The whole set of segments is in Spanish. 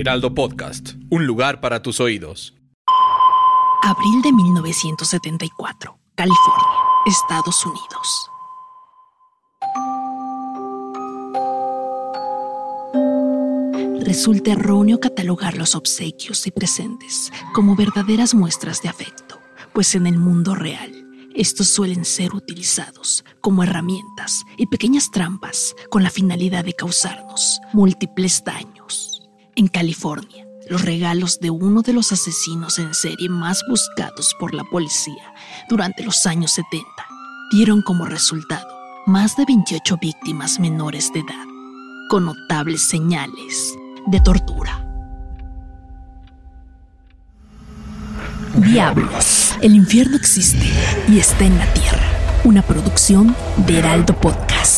Heraldo Podcast, un lugar para tus oídos. Abril de 1974, California, Estados Unidos. Resulta erróneo catalogar los obsequios y presentes como verdaderas muestras de afecto, pues en el mundo real estos suelen ser utilizados como herramientas y pequeñas trampas con la finalidad de causarnos múltiples daños. En California, los regalos de uno de los asesinos en serie más buscados por la policía durante los años 70 dieron como resultado más de 28 víctimas menores de edad, con notables señales de tortura. Diablos, el infierno existe y está en la tierra. Una producción de Heraldo Podcast.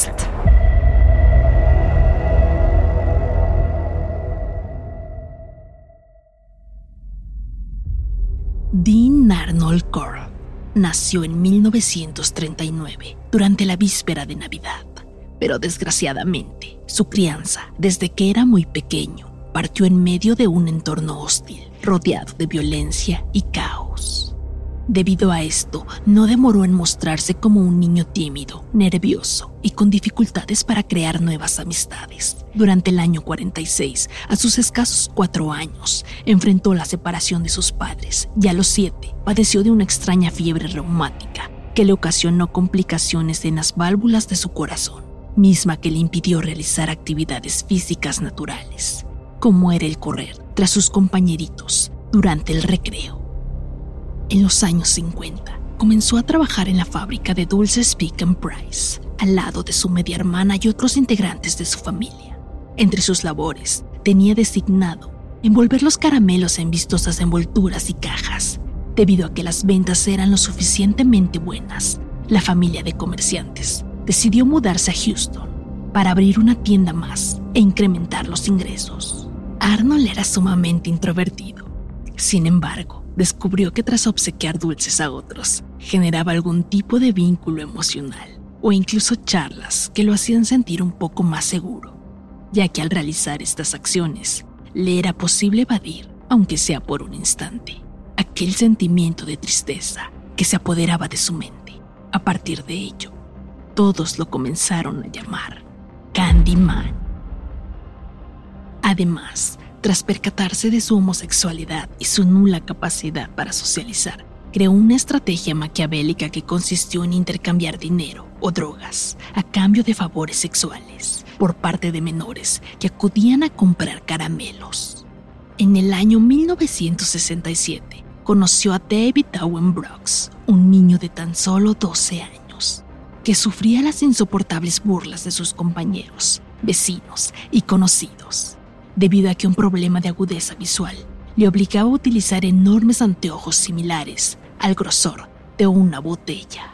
Dean Arnold Cole nació en 1939, durante la víspera de Navidad. Pero desgraciadamente, su crianza, desde que era muy pequeño, partió en medio de un entorno hostil, rodeado de violencia y caos. Debido a esto, no demoró en mostrarse como un niño tímido, nervioso y con dificultades para crear nuevas amistades. Durante el año 46, a sus escasos cuatro años, enfrentó la separación de sus padres y a los siete padeció de una extraña fiebre reumática que le ocasionó complicaciones en las válvulas de su corazón, misma que le impidió realizar actividades físicas naturales, como era el correr tras sus compañeritos durante el recreo. En los años 50, comenzó a trabajar en la fábrica de dulces Pick and Price, al lado de su media hermana y otros integrantes de su familia. Entre sus labores, tenía designado envolver los caramelos en vistosas envolturas y cajas. Debido a que las ventas eran lo suficientemente buenas, la familia de comerciantes decidió mudarse a Houston para abrir una tienda más e incrementar los ingresos. Arnold era sumamente introvertido. Sin embargo, descubrió que tras obsequiar dulces a otros, generaba algún tipo de vínculo emocional o incluso charlas que lo hacían sentir un poco más seguro, ya que al realizar estas acciones le era posible evadir, aunque sea por un instante, aquel sentimiento de tristeza que se apoderaba de su mente. A partir de ello, todos lo comenzaron a llamar Candyman. Además, tras percatarse de su homosexualidad y su nula capacidad para socializar, creó una estrategia maquiavélica que consistió en intercambiar dinero o drogas a cambio de favores sexuales por parte de menores que acudían a comprar caramelos. En el año 1967, conoció a David Owen Brooks, un niño de tan solo 12 años, que sufría las insoportables burlas de sus compañeros, vecinos y conocidos debido a que un problema de agudeza visual le obligaba a utilizar enormes anteojos similares al grosor de una botella.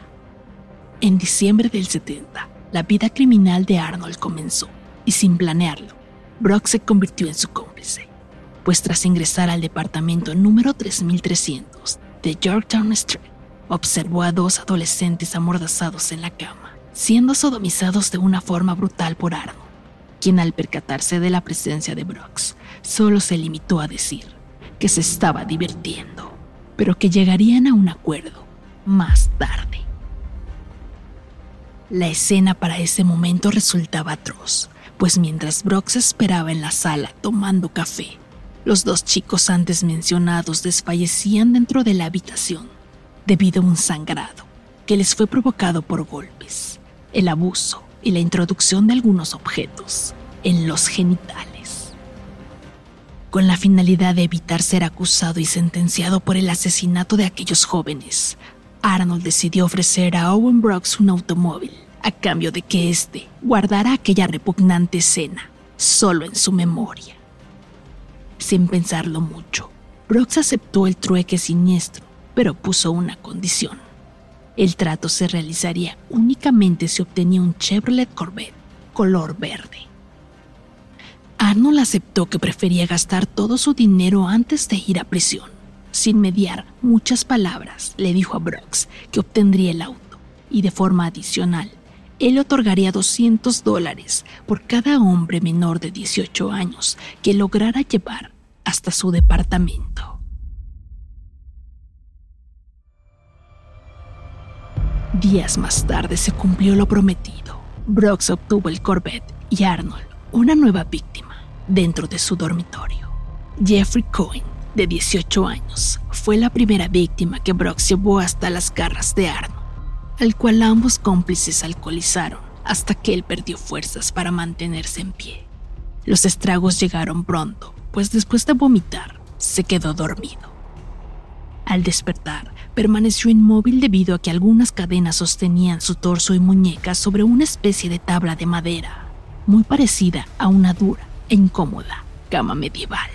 En diciembre del 70, la vida criminal de Arnold comenzó y sin planearlo, Brock se convirtió en su cómplice, pues tras ingresar al departamento número 3300 de Yorktown Street, observó a dos adolescentes amordazados en la cama, siendo sodomizados de una forma brutal por Arnold quien al percatarse de la presencia de Brooks solo se limitó a decir que se estaba divirtiendo, pero que llegarían a un acuerdo más tarde. La escena para ese momento resultaba atroz, pues mientras Brooks esperaba en la sala tomando café, los dos chicos antes mencionados desfallecían dentro de la habitación debido a un sangrado que les fue provocado por golpes, el abuso y la introducción de algunos objetos en los genitales. Con la finalidad de evitar ser acusado y sentenciado por el asesinato de aquellos jóvenes, Arnold decidió ofrecer a Owen Brooks un automóvil a cambio de que éste guardara aquella repugnante escena solo en su memoria. Sin pensarlo mucho, Brooks aceptó el trueque siniestro, pero puso una condición. El trato se realizaría únicamente si obtenía un Chevrolet Corvette color verde. Arnold aceptó que prefería gastar todo su dinero antes de ir a prisión. Sin mediar muchas palabras, le dijo a Brooks que obtendría el auto y de forma adicional él otorgaría 200 dólares por cada hombre menor de 18 años que lograra llevar hasta su departamento. Días más tarde se cumplió lo prometido. Brooks obtuvo el Corvette y Arnold una nueva víctima dentro de su dormitorio. Jeffrey Cohen, de 18 años, fue la primera víctima que Brooks llevó hasta las garras de Arnold al cual ambos cómplices alcoholizaron hasta que él perdió fuerzas para mantenerse en pie. Los estragos llegaron pronto, pues después de vomitar, se quedó dormido. Al despertar, permaneció inmóvil debido a que algunas cadenas sostenían su torso y muñecas sobre una especie de tabla de madera, muy parecida a una dura e incómoda cama medieval.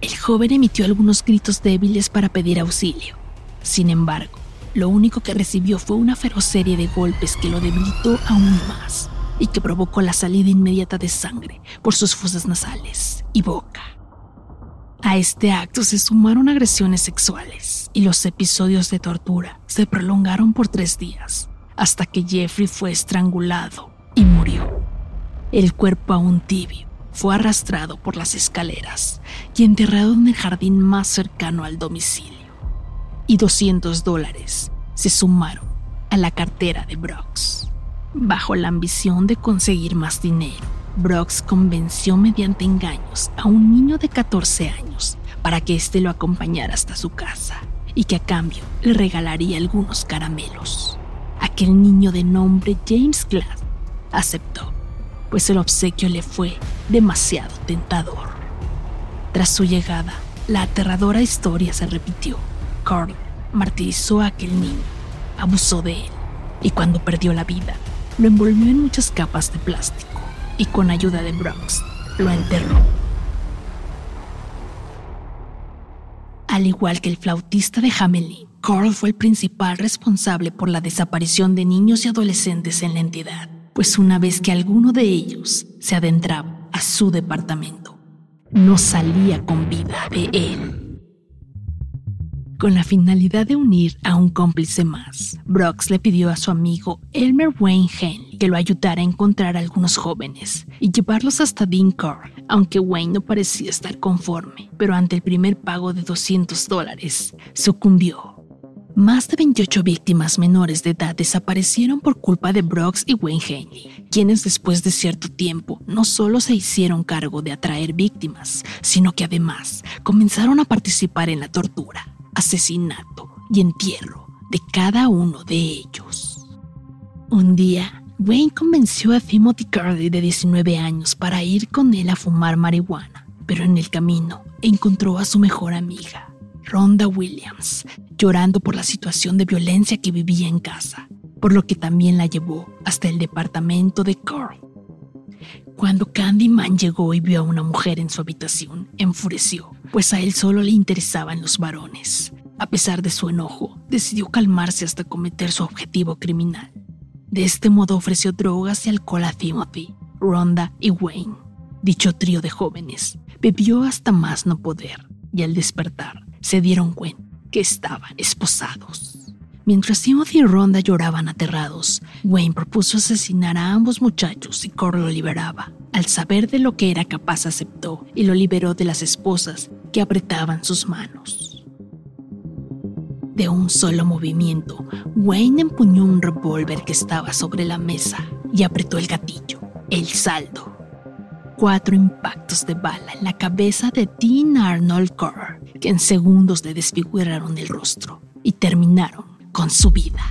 El joven emitió algunos gritos débiles para pedir auxilio. Sin embargo, lo único que recibió fue una feroz serie de golpes que lo debilitó aún más y que provocó la salida inmediata de sangre por sus fosas nasales y boca. A este acto se sumaron agresiones sexuales y los episodios de tortura se prolongaron por tres días, hasta que Jeffrey fue estrangulado y murió. El cuerpo aún tibio fue arrastrado por las escaleras y enterrado en el jardín más cercano al domicilio y 200 dólares se sumaron a la cartera de Brooks. Bajo la ambición de conseguir más dinero, Brooks convenció mediante engaños a un niño de 14 años para que éste lo acompañara hasta su casa y que a cambio le regalaría algunos caramelos. Aquel niño de nombre James Glass aceptó, pues el obsequio le fue demasiado tentador. Tras su llegada, la aterradora historia se repitió Carl martirizó a aquel niño, abusó de él y cuando perdió la vida, lo envolvió en muchas capas de plástico y con ayuda de Brooks lo enterró. Al igual que el flautista de Hamelin, Carl fue el principal responsable por la desaparición de niños y adolescentes en la entidad, pues una vez que alguno de ellos se adentraba a su departamento, no salía con vida de él con la finalidad de unir a un cómplice más. Brooks le pidió a su amigo Elmer Wayne Henley que lo ayudara a encontrar a algunos jóvenes y llevarlos hasta Dean aunque Wayne no parecía estar conforme, pero ante el primer pago de 200 dólares, sucumbió. Más de 28 víctimas menores de edad desaparecieron por culpa de Brooks y Wayne Henley, quienes después de cierto tiempo no solo se hicieron cargo de atraer víctimas, sino que además comenzaron a participar en la tortura asesinato y entierro de cada uno de ellos. Un día, Wayne convenció a Timothy Cardi de 19 años para ir con él a fumar marihuana, pero en el camino encontró a su mejor amiga, Rhonda Williams, llorando por la situación de violencia que vivía en casa, por lo que también la llevó hasta el departamento de Carl. Cuando Candyman llegó y vio a una mujer en su habitación, enfureció pues a él solo le interesaban los varones. A pesar de su enojo, decidió calmarse hasta cometer su objetivo criminal. De este modo ofreció drogas y alcohol a Timothy, Rhonda y Wayne. Dicho trío de jóvenes bebió hasta más no poder y al despertar se dieron cuenta que estaban esposados. Mientras Timothy y Rhonda lloraban aterrados, Wayne propuso asesinar a ambos muchachos y Cor lo liberaba. Al saber de lo que era capaz aceptó y lo liberó de las esposas que apretaban sus manos. De un solo movimiento, Wayne empuñó un revólver que estaba sobre la mesa y apretó el gatillo. El saldo. Cuatro impactos de bala en la cabeza de Dean Arnold Carr, que en segundos le desfiguraron el rostro y terminaron con su vida.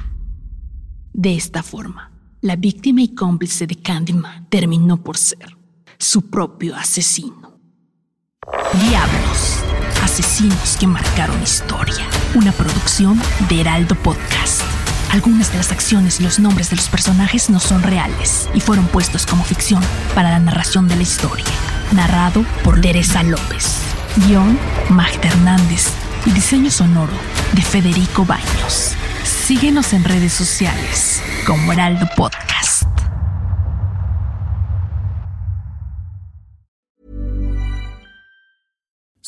De esta forma, la víctima y cómplice de Candyman terminó por ser su propio asesino. Diablos, asesinos que marcaron historia. Una producción de Heraldo Podcast. Algunas de las acciones y los nombres de los personajes no son reales y fueron puestos como ficción para la narración de la historia. Narrado por Teresa López. Guión, Magda Hernández. Y diseño sonoro de Federico Baños. Síguenos en redes sociales como Heraldo Podcast.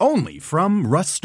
Only from Rust